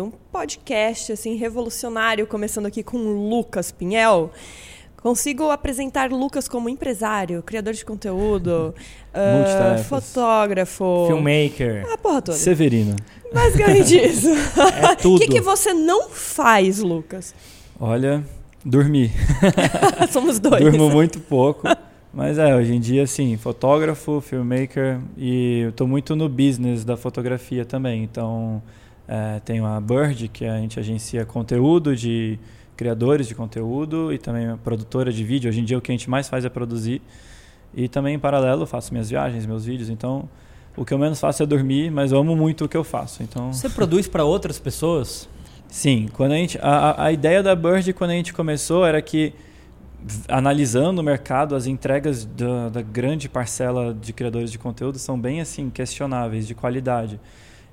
Um podcast assim revolucionário, começando aqui com o Lucas Pinhel. Consigo apresentar Lucas como empresário, criador de conteúdo, uh, fotógrafo, filmmaker, a porra toda. Severino. Basicamente isso. É tudo. O que, que você não faz, Lucas? Olha, dormir. Somos dois. Durmo muito pouco. Mas é, hoje em dia, sim, fotógrafo, filmmaker e eu estou muito no business da fotografia também. Então, é, tenho a Bird, que a gente agencia conteúdo de criadores de conteúdo e também produtora de vídeo. Hoje em dia, o que a gente mais faz é produzir. E também, em paralelo, faço minhas viagens, meus vídeos. Então, o que eu menos faço é dormir, mas eu amo muito o que eu faço. Então, Você produz para outras pessoas? Sim, quando a gente a, a ideia da Bird quando a gente começou era que analisando o mercado, as entregas da, da, grande parcela de criadores de conteúdo são bem assim questionáveis de qualidade.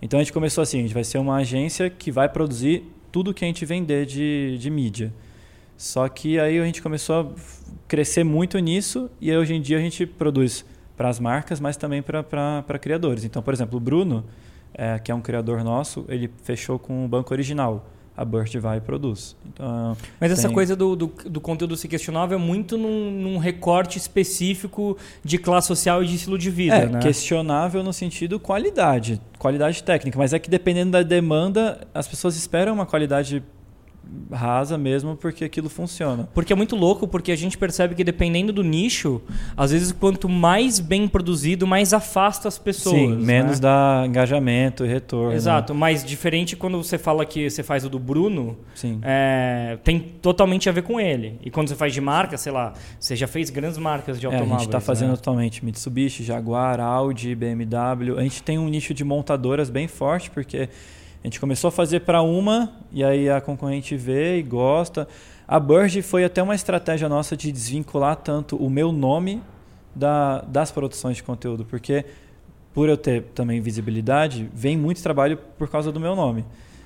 Então a gente começou assim, a gente vai ser uma agência que vai produzir tudo que a gente vender de, de mídia. Só que aí a gente começou a crescer muito nisso e hoje em dia a gente produz para as marcas, mas também para criadores. Então, por exemplo, o Bruno, é, que é um criador nosso, ele fechou com o Banco Original a Burst vai e produz. Então, Mas essa coisa do, do, do, conteúdo se questionável é muito num, num, recorte específico de classe social e de estilo de vida. É, né? questionável no sentido qualidade, qualidade técnica. Mas é que dependendo da demanda, as pessoas esperam uma qualidade rasa mesmo porque aquilo funciona. Porque é muito louco, porque a gente percebe que dependendo do nicho, às vezes quanto mais bem produzido, mais afasta as pessoas. Sim, né? menos dá engajamento e retorno. Exato, mas diferente quando você fala que você faz o do Bruno, Sim. É, tem totalmente a ver com ele. E quando você faz de marca, sei lá, você já fez grandes marcas de automóveis. É, a gente está fazendo né? atualmente Mitsubishi, Jaguar, Audi, BMW. A gente tem um nicho de montadoras bem forte, porque a gente começou a fazer para uma e aí a concorrente vê e gosta. A Burge foi até uma estratégia nossa de desvincular tanto o meu nome da, das produções de conteúdo, porque por eu ter também visibilidade, vem muito trabalho por causa do meu nome.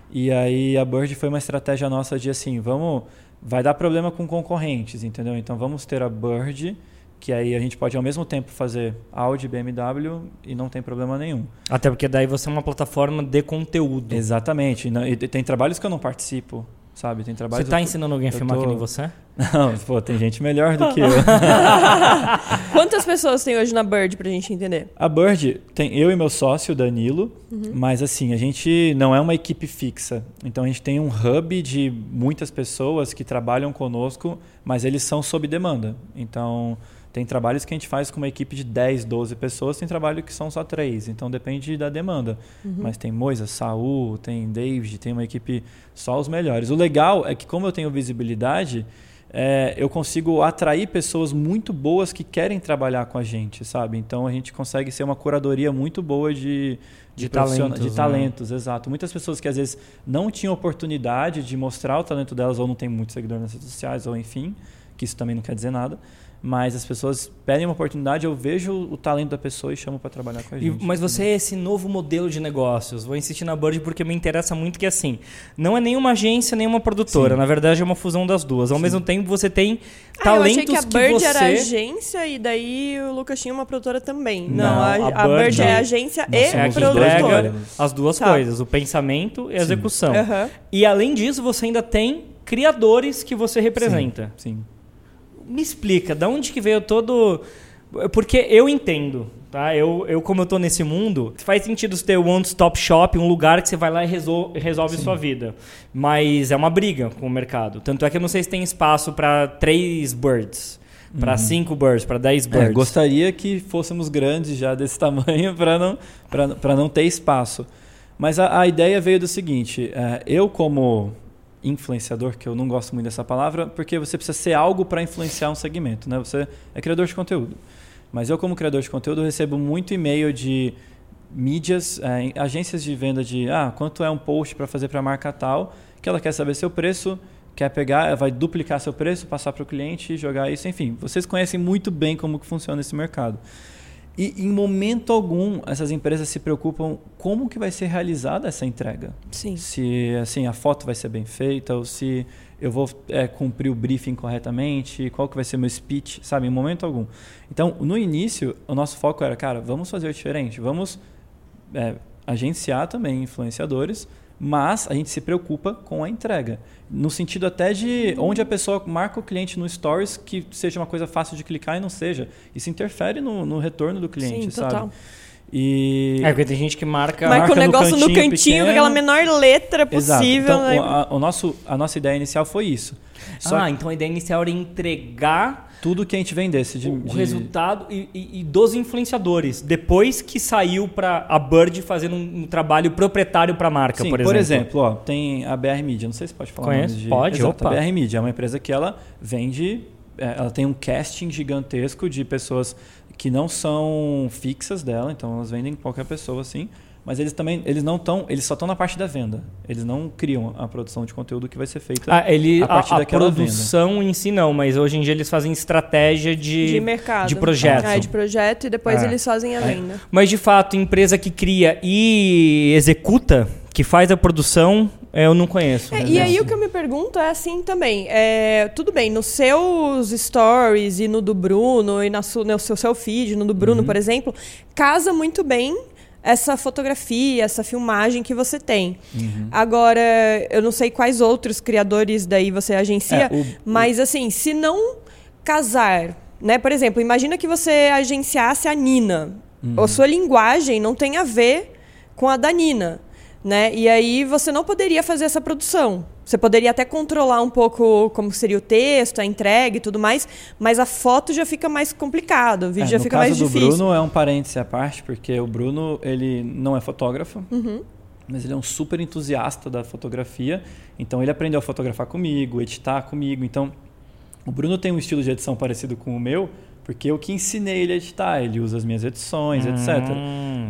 E aí a Bird foi uma estratégia nossa de assim, vamos, vai dar problema com concorrentes, entendeu? Então vamos ter a Bird que aí a gente pode ao mesmo tempo fazer Audi, BMW e não tem problema nenhum. Até porque daí você é uma plataforma de conteúdo. Exatamente. E tem trabalhos que eu não participo, sabe? Tem trabalhos Você está ensinando alguém a filmar tô... que nem você? Não, pô, tem gente melhor do que eu. Quantas pessoas tem hoje na Bird pra gente entender? A Bird tem eu e meu sócio, Danilo, uhum. mas assim, a gente não é uma equipe fixa. Então a gente tem um hub de muitas pessoas que trabalham conosco, mas eles são sob demanda. Então, tem trabalhos que a gente faz com uma equipe de 10, 12 pessoas, tem trabalho que são só três, então depende da demanda. Uhum. Mas tem Moisa, Saul, tem David, tem uma equipe só os melhores. O legal é que como eu tenho visibilidade, é, eu consigo atrair pessoas muito boas que querem trabalhar com a gente, sabe? Então a gente consegue ser uma curadoria muito boa de, de, de talentos. De talentos, né? exato. Muitas pessoas que às vezes não tinham oportunidade de mostrar o talento delas, ou não tem muito seguidor nas redes sociais, ou enfim, que isso também não quer dizer nada mas as pessoas pedem uma oportunidade, eu vejo o talento da pessoa e chamo para trabalhar com a gente. E, mas você é esse novo modelo de negócios. Vou insistir na Bird porque me interessa muito que assim, não é nenhuma agência, nenhuma produtora. Sim. Na verdade é uma fusão das duas. Ao Sim. mesmo tempo você tem ah, talentos eu achei que a Bird que você... era agência e daí o Lucas tinha uma produtora também. Não, não a, a, a Bird, Bird é agência e é produtora. As duas tá. coisas, o pensamento e a execução. Uhum. E além disso, você ainda tem criadores que você representa. Sim. Sim me explica, da onde que veio todo. Porque eu entendo, tá? Eu, eu como eu tô nesse mundo, faz sentido você ter o one stop shop, um lugar que você vai lá e resol resolve Sim. sua vida. Mas é uma briga com o mercado. Tanto é que eu não sei se tem espaço para três birds. Para 5 uhum. birds, para 10 birds. É, gostaria que fôssemos grandes já desse tamanho para não, não ter espaço. Mas a, a ideia veio do seguinte: é, eu, como influenciador, que eu não gosto muito dessa palavra, porque você precisa ser algo para influenciar um segmento, né? Você é criador de conteúdo. Mas eu, como criador de conteúdo, recebo muito e-mail de mídias, é, agências de venda de ah, quanto é um post para fazer para a marca tal, que ela quer saber seu preço, quer pegar, vai duplicar seu preço, passar para o cliente, jogar isso, enfim. Vocês conhecem muito bem como que funciona esse mercado. E em momento algum essas empresas se preocupam como que vai ser realizada essa entrega. Sim. Se assim a foto vai ser bem feita ou se eu vou é, cumprir o briefing corretamente, qual que vai ser meu speech, sabe? Em momento algum. Então, no início, o nosso foco era, cara, vamos fazer diferente, vamos é, agenciar também influenciadores, mas a gente se preocupa com a entrega. No sentido até de onde a pessoa marca o cliente no Stories, que seja uma coisa fácil de clicar e não seja. Isso interfere no, no retorno do cliente, Sim, sabe? Total. E... É, porque tem gente que marca. Marca, marca o negócio no cantinho, no cantinho com aquela menor letra possível. Então, né? a, o nosso, a nossa ideia inicial foi isso. Só ah, então a ideia inicial era entregar tudo que a gente vendesse de, o de... resultado e, e, e, dos influenciadores depois que saiu para a Bird fazendo um, um trabalho proprietário para a marca Sim, por exemplo. por exemplo ó, tem a BR Media não sei se pode falar Conhece? De... pode Exato, opa. a BR Media é uma empresa que ela vende é, ela tem um casting gigantesco de pessoas que não são fixas dela então elas vendem qualquer pessoa assim mas eles também eles não estão eles só estão na parte da venda eles não criam a produção de conteúdo que vai ser feita ah, ele, a partir a, a daquela produção venda. em si não mas hoje em dia eles fazem estratégia de de mercado de projeto é, de projeto e depois é. eles fazem a é. venda mas de fato empresa que cria e executa que faz a produção eu não conheço. É, e aí o que eu me pergunto é assim também. É, tudo bem, nos seus stories e no do Bruno, e na su, no seu, seu feed, no do Bruno, uhum. por exemplo, casa muito bem essa fotografia, essa filmagem que você tem. Uhum. Agora, eu não sei quais outros criadores daí você agencia, é, o, mas assim, se não casar, né? Por exemplo, imagina que você agenciasse a Nina. Uhum. A sua linguagem não tem a ver com a da Nina né? E aí você não poderia fazer essa produção. Você poderia até controlar um pouco como seria o texto, a entrega e tudo mais, mas a foto já fica mais complicado, o vídeo é, já fica mais difícil. Do Bruno é um parêntese à parte, porque o Bruno ele não é fotógrafo, uhum. mas ele é um super entusiasta da fotografia. Então ele aprendeu a fotografar comigo, editar comigo. Então o Bruno tem um estilo de edição parecido com o meu, porque eu que ensinei ele a editar, ele usa as minhas edições, hum. etc.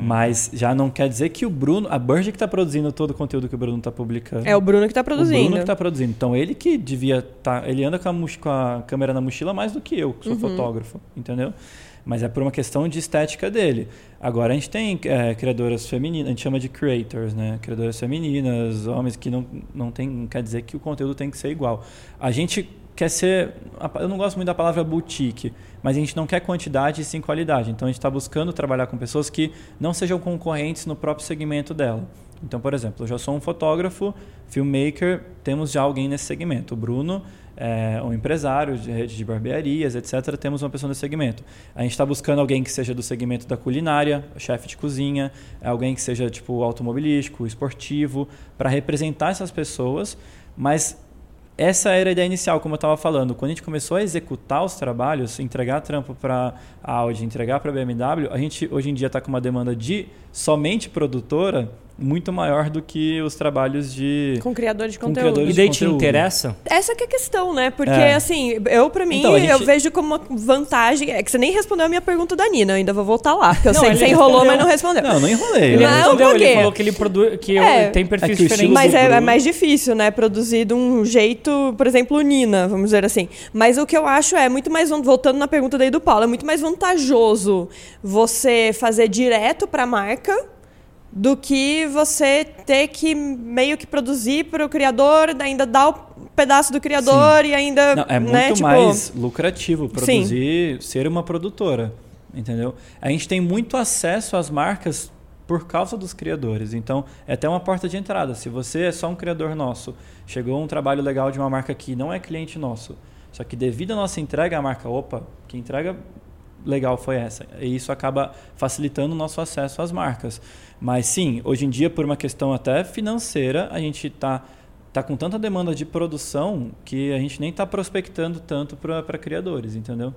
Mas já não quer dizer que o Bruno, a Burge que está produzindo todo o conteúdo que o Bruno está publicando. É o Bruno que está produzindo. O Bruno que está produzindo. Então ele que devia estar, tá, ele anda com a, com a, câmera na mochila mais do que eu, que sou uhum. fotógrafo, entendeu? Mas é por uma questão de estética dele. Agora a gente tem é, criadoras femininas, a gente chama de creators, né? Criadoras femininas, homens que não, não tem, não quer dizer que o conteúdo tem que ser igual. A gente quer ser. Eu não gosto muito da palavra boutique, mas a gente não quer quantidade e sim qualidade. Então a gente está buscando trabalhar com pessoas que não sejam concorrentes no próprio segmento dela. Então, por exemplo, eu já sou um fotógrafo, filmmaker, temos já alguém nesse segmento. O Bruno é um empresário de rede de barbearias, etc. Temos uma pessoa nesse segmento. A gente está buscando alguém que seja do segmento da culinária, chefe de cozinha, alguém que seja tipo automobilístico, esportivo, para representar essas pessoas, mas essa era a ideia inicial, como eu estava falando. Quando a gente começou a executar os trabalhos, entregar trampo para a Audi, entregar para a BMW, a gente hoje em dia está com uma demanda de somente produtora muito maior do que os trabalhos de com criadores de conteúdo. Criadores e daí te interessa? Essa que é a questão, né? Porque é. assim, eu para mim então, gente... eu vejo como uma vantagem, é que você nem respondeu a minha pergunta da Nina, eu ainda vou voltar lá, porque eu não, sei que você enrolou, mas não respondeu. Não, não enrolei. Ele não, respondeu, ele falou que ele produz que é, tem perfis é diferentes. Mas é, é, mais difícil, né, produzir de um jeito, por exemplo, Nina, vamos dizer assim. Mas o que eu acho é muito mais voltando na pergunta daí do Paulo, é muito mais vantajoso você fazer direto para a marca do que você ter que meio que produzir para o criador, ainda dar o pedaço do criador Sim. e ainda. Não, é né, muito tipo... mais lucrativo produzir, Sim. ser uma produtora. Entendeu? A gente tem muito acesso às marcas por causa dos criadores. Então, é até uma porta de entrada. Se você é só um criador nosso, chegou um trabalho legal de uma marca que não é cliente nosso, só que devido à nossa entrega, a marca, opa, que entrega legal foi essa. E isso acaba facilitando o nosso acesso às marcas. Mas sim, hoje em dia, por uma questão até financeira, a gente está tá com tanta demanda de produção que a gente nem está prospectando tanto para criadores, entendeu?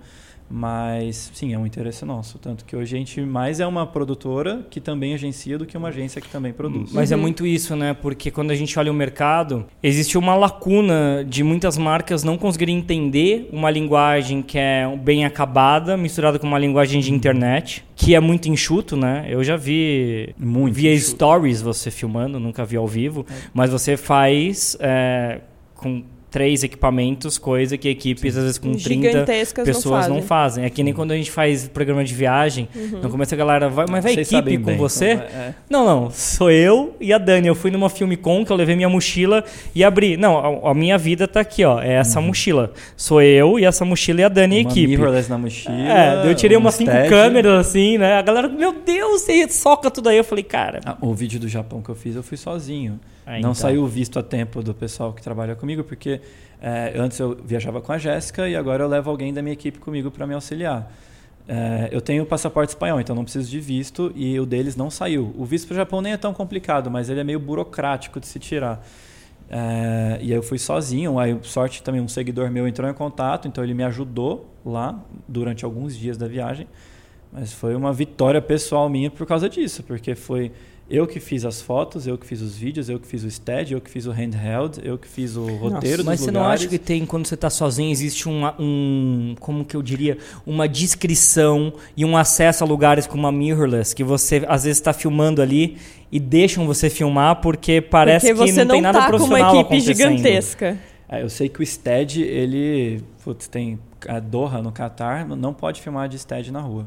Mas, sim, é um interesse nosso. Tanto que hoje a gente mais é uma produtora que também agencia do que uma agência que também produz. Mas é muito isso, né? Porque quando a gente olha o mercado, existe uma lacuna de muitas marcas não conseguirem entender uma linguagem que é bem acabada, misturada com uma linguagem de internet, que é muito enxuto, né? Eu já vi muito via stories você filmando, nunca vi ao vivo, é. mas você faz é, com três equipamentos, coisa que equipes, às vezes, com 30 pessoas não fazem. não fazem. É que nem quando a gente faz programa de viagem, uhum. no começo a galera vai, mas vai Vocês equipe com bem, você? Então, é. Não, não, sou eu e a Dani. Eu fui numa Filme Com, que eu levei minha mochila e abri. Não, a, a minha vida tá aqui, ó, é essa uhum. mochila. Sou eu e essa mochila e a Dani e a equipe. mirrorless na mochila. É, eu tirei um umas cinco câmeras, assim, né? A galera, meu Deus, você soca tudo aí. Eu falei, cara... Ah, o vídeo do Japão que eu fiz, eu fui sozinho. Ah, então. Não saiu visto a tempo do pessoal que trabalha comigo, porque é, antes eu viajava com a Jéssica e agora eu levo alguém da minha equipe comigo para me auxiliar. É, eu tenho passaporte espanhol, então não preciso de visto e o deles não saiu. O visto para o Japão nem é tão complicado, mas ele é meio burocrático de se tirar. É, e aí eu fui sozinho, aí sorte também um seguidor meu entrou em contato, então ele me ajudou lá durante alguns dias da viagem. Mas foi uma vitória pessoal minha por causa disso, porque foi eu que fiz as fotos, eu que fiz os vídeos, eu que fiz o stead, eu que fiz o handheld, eu que fiz o roteiro Nossa, Mas você lugares. não acha que tem, quando você está sozinho, existe uma, um, como que eu diria, uma descrição e um acesso a lugares como a mirrorless, que você às vezes está filmando ali e deixam você filmar porque parece porque que não, não tem nada tá profissional com uma equipe gigantesca. É, eu sei que o stead, ele, putz, tem a Doha no Catar, não pode filmar de stead na rua.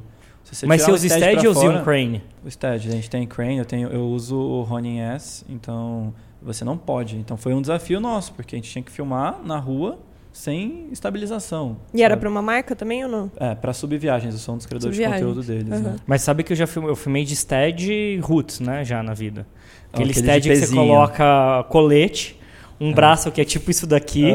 Se Mas você usa Stead ou Zoom Crane? O Stead, a gente tem Crane, eu, tenho, eu uso o Ronin S, então você não pode. Então foi um desafio nosso, porque a gente tinha que filmar na rua sem estabilização. E sabe? era para uma marca também ou não? É, para subviagens, eu sou um dos criadores de conteúdo deles. Uhum. Né? Mas sabe que eu já filmei, eu filmei de Stead Roots, né, já na vida. Aquele, aquele Stead que você coloca colete um braço que é tipo isso daqui.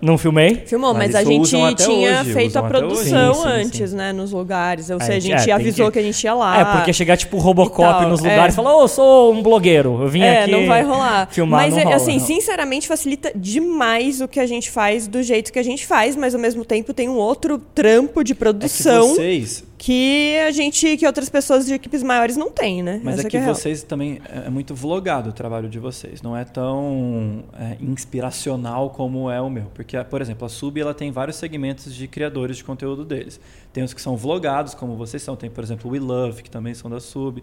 Não filmei? Filmou, mas, mas a gente tinha hoje, feito a produção sim, sim, antes, sim. né? Nos lugares. Ou seja, a gente, é, avisou que... que... a gente ia lá. É, porque chegar tipo Robocop nos é. lugares e falar, ô, oh, sou um blogueiro. Eu vim é, aqui. É, não vai rolar. Filmar, mas, não rola, assim, não. sinceramente, facilita demais o que a gente faz do jeito que a gente faz, mas ao mesmo tempo tem um outro trampo de produção. É que vocês que a gente, que outras pessoas de equipes maiores não têm, né? Mas Essa é que, é vocês também é, é muito vlogado o trabalho de vocês, não é tão é, inspiracional como é o meu, porque por exemplo a Sub ela tem vários segmentos de criadores de conteúdo deles. Tem os que são vlogados, como vocês são, tem por exemplo o We Love que também são da Sub.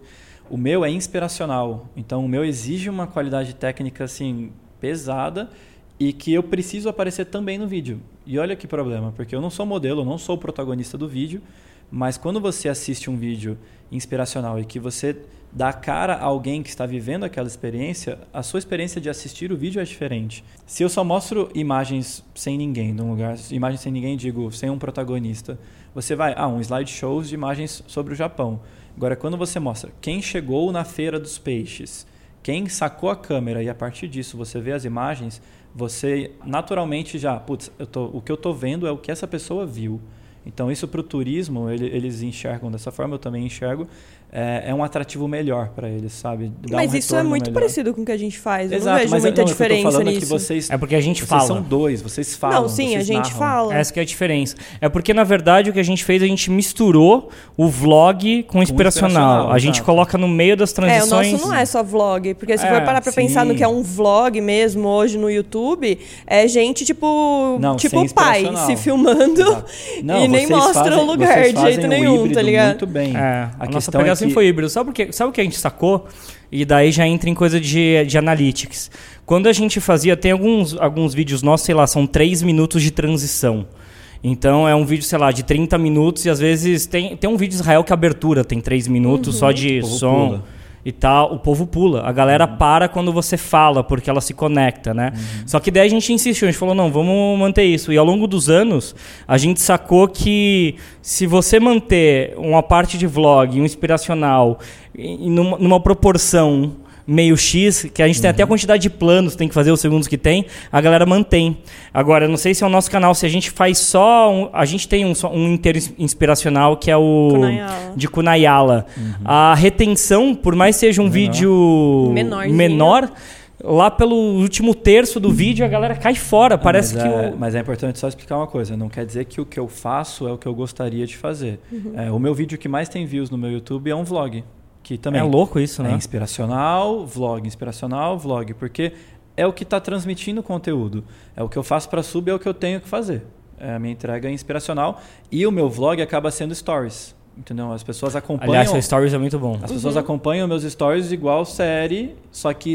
O meu é inspiracional, então o meu exige uma qualidade técnica assim pesada e que eu preciso aparecer também no vídeo. E olha que problema, porque eu não sou modelo, eu não sou o protagonista do vídeo. Mas quando você assiste um vídeo inspiracional e que você dá cara a alguém que está vivendo aquela experiência, a sua experiência de assistir o vídeo é diferente. Se eu só mostro imagens sem ninguém num lugar, imagens sem ninguém, digo, sem um protagonista, você vai, ah, um slideshow de imagens sobre o Japão. Agora, quando você mostra quem chegou na feira dos peixes, quem sacou a câmera e a partir disso você vê as imagens, você naturalmente já, putz, tô, o que eu estou vendo é o que essa pessoa viu. Então, isso para o turismo, ele, eles enxergam dessa forma, eu também enxergo, é, é um atrativo melhor para eles, sabe? Dá mas um isso é muito melhor. parecido com o que a gente faz. Eu Exato, não vejo mas muita não, diferença nisso. É, que vocês, é porque a gente vocês fala. são dois, vocês falam. Não, sim, a gente narram. fala. Essa que é a diferença. É porque, na verdade, o que a gente fez, a gente misturou o vlog com o inspiracional. inspiracional a gente coloca no meio das transições. É, o nosso não é só vlog. Porque se é, for parar pra sim. pensar no que é um vlog mesmo hoje no YouTube, é gente tipo, não, tipo pai se filmando não, e nem mostra fazem, o lugar de jeito nenhum, tá ligado? Muito bem. É, a, a nossa pegada é que... foi híbrido. Sabe, porque, sabe o que a gente sacou? E daí já entra em coisa de, de analytics. Quando a gente fazia, tem alguns, alguns vídeos nossos, sei lá, são três minutos de transição. Então é um vídeo, sei lá, de 30 minutos e às vezes tem, tem um vídeo de Israel que a abertura tem 3 minutos uhum. só de som. Pula e tal, o povo pula. A galera uhum. para quando você fala, porque ela se conecta, né? Uhum. Só que daí a gente insistiu, a gente falou, não, vamos manter isso. E ao longo dos anos, a gente sacou que se você manter uma parte de vlog, um inspiracional, numa, numa proporção meio X, que a gente uhum. tem até a uhum. quantidade de planos, tem que fazer os segundos que tem, a galera mantém. Agora, não sei se é o nosso canal, se a gente faz só. Um, a gente tem um, um inteiro inspiracional que é o Kunayala. de Kunayala. Uhum. A retenção, por mais seja um menor. vídeo menor, lá pelo último terço do vídeo a galera cai fora. Parece mas que é, o... Mas é importante só explicar uma coisa. Não quer dizer que o que eu faço é o que eu gostaria de fazer. Uhum. É, o meu vídeo que mais tem views no meu YouTube é um vlog. Que também é louco isso, né? É inspiracional, vlog, inspiracional, vlog, porque é o que está transmitindo o conteúdo. É o que eu faço para sub, é o que eu tenho que fazer. É a minha entrega inspiracional e o meu vlog acaba sendo stories. Entendeu? As pessoas acompanham. Aliás, seu stories é muito bom. As pessoas uhum. acompanham meus stories igual série, só que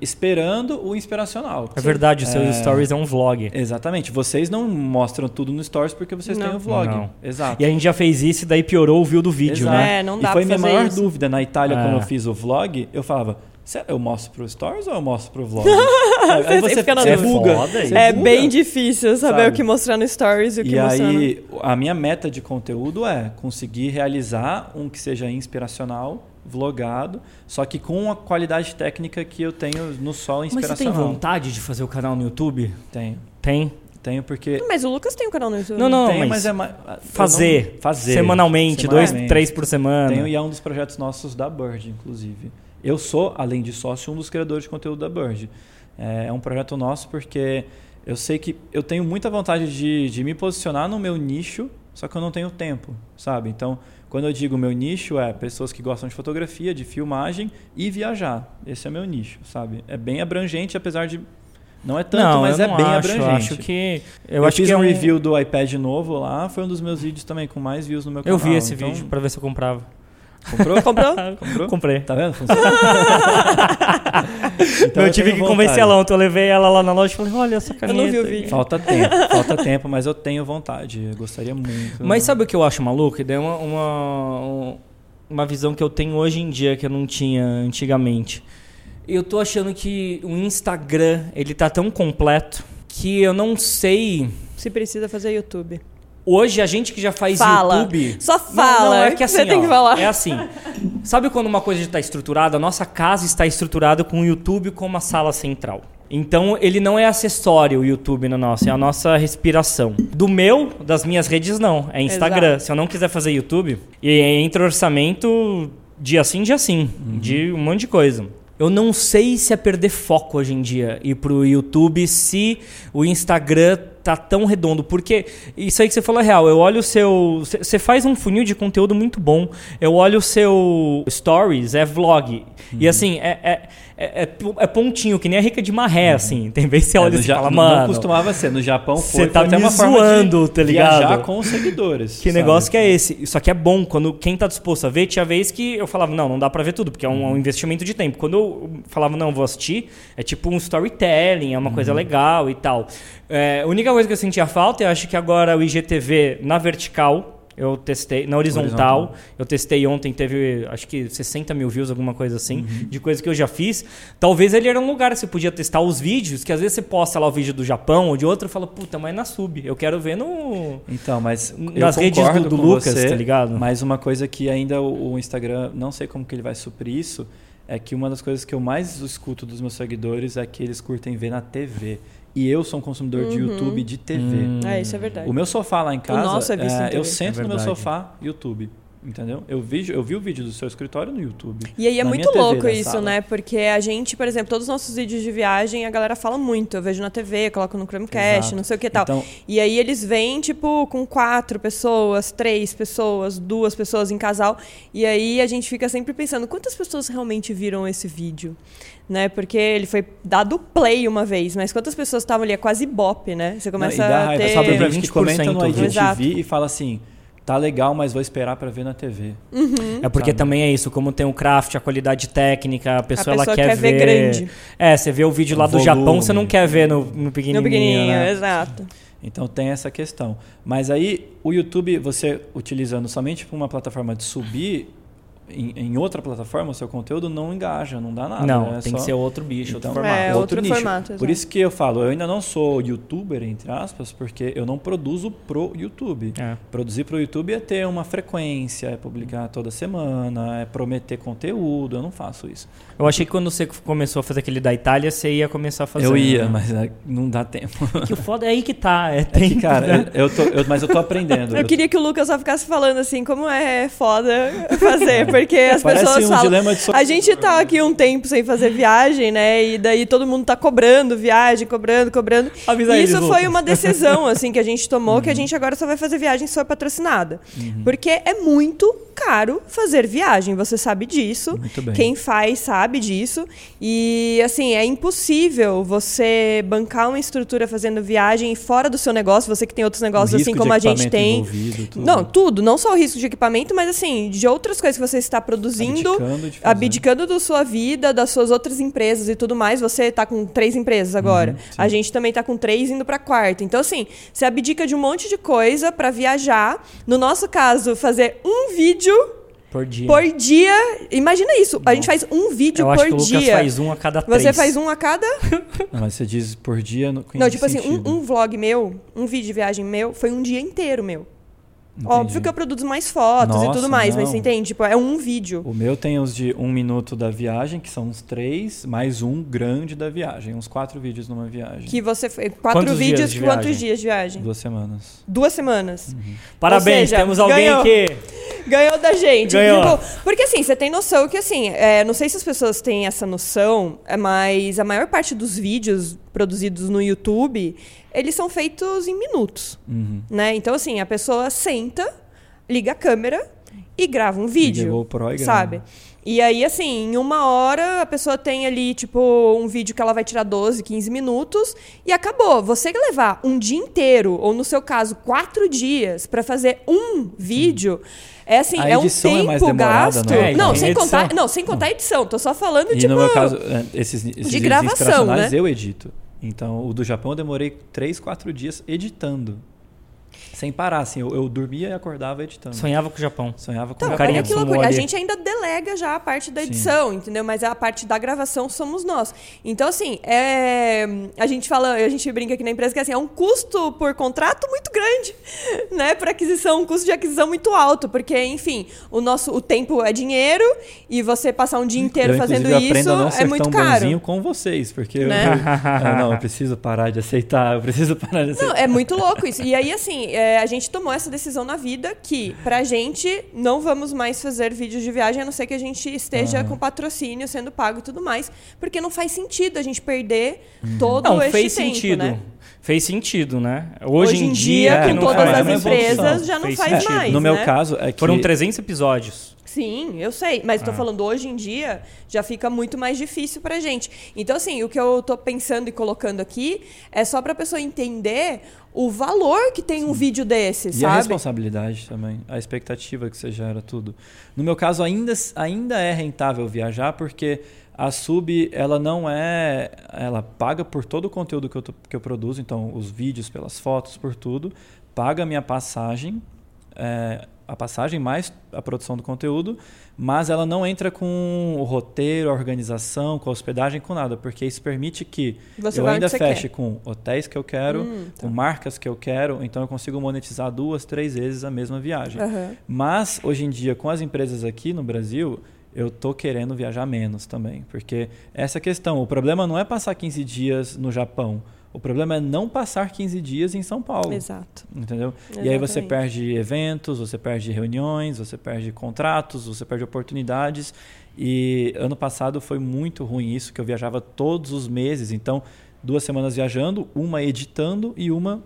esperando o inspiracional. É verdade, seus é... stories é um vlog. Exatamente. Vocês não mostram tudo no stories porque vocês não. têm o vlog. Não. Exato. E a gente já fez isso e daí piorou o view do vídeo, Exato. né? É, não dá e foi minha maior isso. dúvida na Itália é. quando eu fiz o vlog, eu falava eu mostro pro Stories ou eu mostro pro vlog? aí você, fica na é, buga. é bem difícil saber Sabe? o que mostrar no Stories e o que e mostrar aí, no... a minha meta de conteúdo é conseguir realizar um que seja inspiracional, vlogado, só que com a qualidade técnica que eu tenho no solo inspiracional. Mas você tem vontade de fazer o canal no YouTube? Tenho. Tem? Tenho porque. Mas o Lucas tem um canal no YouTube. Não, não, Tenho, mas, mas é fazer, não, fazer semanalmente, semanalmente, dois, três por semana. Tenho e é um dos projetos nossos da Bird, inclusive. Eu sou, além de sócio, um dos criadores de conteúdo da Bird. É, é um projeto nosso porque eu sei que eu tenho muita vontade de, de me posicionar no meu nicho, só que eu não tenho tempo, sabe? Então, quando eu digo meu nicho, é pessoas que gostam de fotografia, de filmagem e viajar. Esse é meu nicho, sabe? É bem abrangente, apesar de não é tanto, não, mas é bem acho, abrangente. Eu acho que. Eu, eu acho fiz que um é um review do iPad novo lá, foi um dos meus vídeos também com mais views no meu canal. Eu vi esse então... vídeo para ver se eu comprava. Comprou? Comprou? Comprou? Comprei. Tá vendo? então, eu tive que convencer ela ontem. Eu levei ela lá na loja e falei: olha essa caneta. Eu não vi o vídeo. Falta tempo, falta tempo, mas eu tenho vontade. Eu gostaria muito. Mas sabe o que eu acho maluco? É uma, uma, uma visão que eu tenho hoje em dia que eu não tinha antigamente. Eu tô achando que o Instagram ele tá tão completo que eu não sei. Se precisa fazer YouTube. Hoje, a gente que já faz fala. YouTube. Só fala. Não, não, é que assim, Você tem ó, que falar. É assim. Sabe quando uma coisa está estruturada? A nossa casa está estruturada com o YouTube como a sala central. Então ele não é acessório o YouTube na nossa, é a nossa respiração. Do meu, das minhas redes, não. É Instagram. Exato. Se eu não quiser fazer YouTube, e entra orçamento dia sim, dia sim. Uhum. De um monte de coisa. Eu não sei se é perder foco hoje em dia ir pro YouTube se o Instagram tá tão redondo. Porque isso aí que você falou é real. Eu olho o seu. Você faz um funil de conteúdo muito bom. Eu olho o seu stories, é vlog. Uhum. E assim, é, é é, é, é, pontinho, que nem a rica de maré, uhum. assim. Tem vez que você é, olha e fala, mano. Não costumava ser. No Japão foi, você tá foi até uma zoando, tá ligado? viajar com os seguidores. Que sabe? negócio que é esse? Só que é bom. Quando quem tá disposto a ver, tinha vez que eu falava, não, não dá pra ver tudo, porque é um, um investimento de tempo. Quando eu falava, não, vou assistir, é tipo um storytelling, é uma uhum. coisa legal e tal. É, a única coisa que eu sentia falta, eu acho que agora o IGTV na vertical eu testei na horizontal, horizontal, Eu testei ontem, teve acho que 60 mil views, alguma coisa assim, uhum. de coisa que eu já fiz. Talvez ele era um lugar que você podia testar os vídeos, que às vezes você posta lá o vídeo do Japão ou de outro e fala, puta, mas na sub. Eu quero ver no. Então, mas. Nas redes do, do Lucas, você, tá ligado? Mas uma coisa que ainda o, o Instagram, não sei como que ele vai suprir isso, é que uma das coisas que eu mais escuto dos meus seguidores é que eles curtem ver na TV. E eu sou um consumidor uhum. de YouTube de TV. Hum. É, isso é verdade. O meu sofá lá em casa, o nosso é, visto é, eu sento é no meu sofá, YouTube. Entendeu? Eu vi, eu vi o vídeo do seu escritório no YouTube. E aí é muito louco isso, né? Porque a gente, por exemplo, todos os nossos vídeos de viagem, a galera fala muito. Eu vejo na TV, coloco no Chromecast, Exato. não sei o que e tal. Então, e aí eles vêm, tipo, com quatro pessoas, três pessoas, duas pessoas em casal. E aí a gente fica sempre pensando, quantas pessoas realmente viram esse vídeo? né? Porque ele foi dado play uma vez, mas quantas pessoas estavam ali? É quase bop, né? Você começa Não, a ter... Sobe pra 20% que comenta no IGTV e fala assim, tá legal, mas vou esperar para ver na TV. Uhum. É porque sabe? também é isso, como tem o craft, a qualidade técnica, a pessoa, a pessoa ela quer, quer ver... ver... grande. É, você vê o vídeo lá o do volume. Japão, você não quer ver no, no pequenininho, No pequenininho, né? exato. Então tem essa questão. Mas aí o YouTube, você utilizando somente uma plataforma de subir, em, em, outra plataforma, o seu conteúdo não engaja, não dá nada. Não, né? tem só... que ser outro bicho, então, outro formato. É, outro, outro nicho. formato. Por isso que eu falo, eu ainda não sou youtuber, entre aspas, porque eu não produzo pro YouTube. É. Produzir pro YouTube é ter uma frequência, é publicar toda semana, é prometer conteúdo, eu não faço isso. Eu achei que quando você começou a fazer aquele da Itália, você ia começar a fazer. Eu ia, mas é, não dá tempo. Que o foda é aí que tá. É, tem, é que, cara, né? eu tô, eu, mas eu tô aprendendo. Eu, eu queria que o Lucas só ficasse falando assim, como é foda fazer, porque as Parece pessoas um falam. A gente tá aqui um tempo sem fazer viagem, né? E daí todo mundo tá cobrando viagem, cobrando, cobrando. Avisa e isso eles, foi uma decisão, assim, que a gente tomou, uhum. que a gente agora só vai fazer viagem só patrocinada. Uhum. Porque é muito caro fazer viagem, você sabe disso. Muito bem. Quem faz sabe disso. E, assim, é impossível você bancar uma estrutura fazendo viagem fora do seu negócio, você que tem outros negócios, assim como a gente tem. Tudo. Não, tudo. Não só o risco de equipamento, mas, assim, de outras coisas que você está produzindo, abdicando, abdicando da sua vida, das suas outras empresas e tudo mais. Você está com três empresas agora. Uhum, a gente também está com três indo para quarta. Então, assim, você abdica de um monte de coisa para viajar. No nosso caso, fazer um vídeo por dia. Por dia. Imagina isso. A gente faz um vídeo Eu por acho que dia. O Lucas faz um a cada três. Você faz um a cada. Não, mas você diz por dia. No... Não, tipo assim, um, um, vlog meu, um vídeo de viagem meu, foi um dia inteiro meu. Entendi. Óbvio que eu produzo mais fotos Nossa, e tudo mais, não. mas você entende? Tipo, é um vídeo. O meu tem os de um minuto da viagem, que são uns três, mais um grande da viagem. Uns quatro vídeos numa viagem. Que você fez. Quatro quantos vídeos, dias quantos dias de viagem? Duas semanas. Duas semanas. Uhum. Parabéns, seja, temos alguém ganhou, que. Ganhou da gente. Ganhou. Tipo, porque assim, você tem noção que assim, é, não sei se as pessoas têm essa noção, é, mas a maior parte dos vídeos produzidos no YouTube eles são feitos em minutos, uhum. né? Então, assim, a pessoa senta, liga a câmera e grava um vídeo, Pro e sabe? E aí, assim, em uma hora a pessoa tem ali, tipo, um vídeo que ela vai tirar 12, 15 minutos e acabou. Você levar um dia inteiro, ou no seu caso, quatro dias, para fazer um vídeo. É assim, a é um é tempo é gasto. Não, é? não sem contar, não, sem contar a edição. Tô só falando e tipo, no meu caso, é, esses, esses de gravação, né? eu edito. Então, o do Japão eu demorei 3, 4 dias editando. Sem parar, assim, eu, eu, dormia e acordava editando. Sonhava com o Japão. Sonhava com então, o carinha que loucura. A gente ainda delega já a parte da edição, Sim. entendeu? Mas a parte da gravação somos nós. Então, assim, é... a gente fala, a gente brinca aqui na empresa que assim, é um custo por contrato muito grande, né? Para aquisição, um custo de aquisição muito alto, porque, enfim, o nosso o tempo é dinheiro e você passar um dia inteiro eu, fazendo isso é muito caro. com vocês, porque né? eu, eu, não, eu preciso parar de aceitar, eu preciso parar de aceitar. Não, é muito louco isso. E aí, assim, é, é, a gente tomou essa decisão na vida que, pra gente, não vamos mais fazer vídeos de viagem, a não ser que a gente esteja com patrocínio sendo pago e tudo mais. Porque não faz sentido a gente perder uhum. todo não, este fez tempo, sentido. né? Fez sentido, né? Hoje, Hoje em dia, dia com todas as empresas, já não fez faz sentido. mais. No meu né? caso, é que... Foram 300 episódios. Sim, eu sei, mas estou ah. falando hoje em dia já fica muito mais difícil para gente. Então, assim, o que eu estou pensando e colocando aqui é só para a pessoa entender o valor que tem Sim. um vídeo desse, e sabe? E a responsabilidade também, a expectativa que você gera tudo. No meu caso, ainda, ainda é rentável viajar porque a sub ela não é ela paga por todo o conteúdo que eu, que eu produzo então os vídeos pelas fotos por tudo paga a minha passagem é, a passagem mais a produção do conteúdo, mas ela não entra com o roteiro, a organização, com a hospedagem, com nada, porque isso permite que você eu ainda feche quer. com hotéis que eu quero, hum, tá. com marcas que eu quero, então eu consigo monetizar duas, três vezes a mesma viagem. Uhum. Mas hoje em dia, com as empresas aqui no Brasil, eu tô querendo viajar menos também, porque essa questão, o problema não é passar 15 dias no Japão. O problema é não passar 15 dias em São Paulo. Exato. Entendeu? Exatamente. E aí você perde eventos, você perde reuniões, você perde contratos, você perde oportunidades. E ano passado foi muito ruim isso, que eu viajava todos os meses. Então, duas semanas viajando, uma editando e uma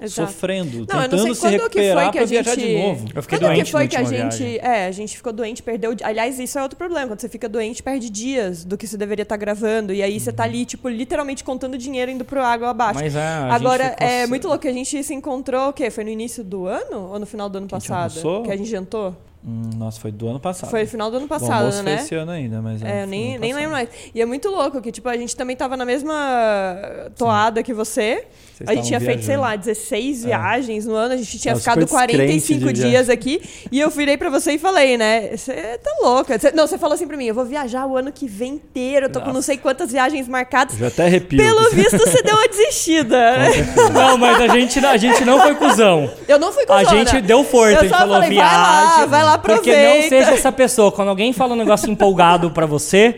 Exato. sofrendo, não, tentando se recuperar para viajar de novo. Eu fiquei quando doente que foi que a gente, viagem. é, a gente ficou doente, perdeu, aliás, isso é outro problema, quando você fica doente, perde dias do que você deveria estar tá gravando e aí uhum. você tá ali tipo literalmente contando dinheiro indo pro água abaixo. Mas, é, Agora é assim. muito louco, a gente se encontrou, o quê? Foi no início do ano ou no final do ano que passado? Que a gente jantou? Hum, nossa, foi do ano passado. Foi final do ano passado, Bom, né? Foi esse ano ainda, mas. É, eu nem, nem lembro mais. E é muito louco que, tipo, a gente também tava na mesma toada Sim. que você. Vocês a gente tinha viajando. feito, sei lá, 16 é. viagens no ano, a gente tinha é, ficado 45 dias aqui. E eu virei pra você e falei, né? Você tá louca. Cê, não, você falou assim pra mim: eu vou viajar o ano que vem inteiro, eu tô Nossa. com não sei quantas viagens marcadas. já até arrepio. Pelo visto, você deu uma desistida. não, mas a gente, a gente não foi cuzão. Eu não fui cuzão. A gente deu força, a gente falou falei, viagem. Vai lá, vai lá, aproveita. Porque não seja essa pessoa. Quando alguém fala um negócio empolgado pra você,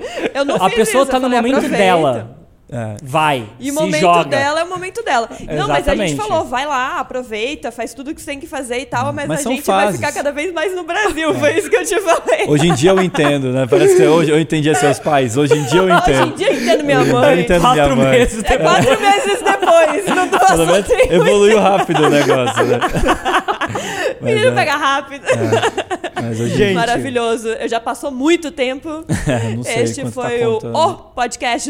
a pessoa isso, tá no momento aproveita. dela. É. Vai. E o momento joga. dela é o momento dela. Exatamente. Não, mas a gente falou, vai lá, aproveita, faz tudo o que você tem que fazer e tal, mas, mas a gente fases. vai ficar cada vez mais no Brasil. É. Foi isso que eu te falei. Hoje em dia eu entendo, né? Parece que hoje eu entendi seus pais. Hoje em dia eu entendo. Hoje em dia eu entendo minha mãe. Eu entendo quatro minha mãe. Meses é quatro meses depois. Não tô assim. Evoluiu rápido o negócio, né? Menino é. pega rápido. É. Gente. Maravilhoso. Eu já passou muito tempo. É, não sei este foi tá o, o podcast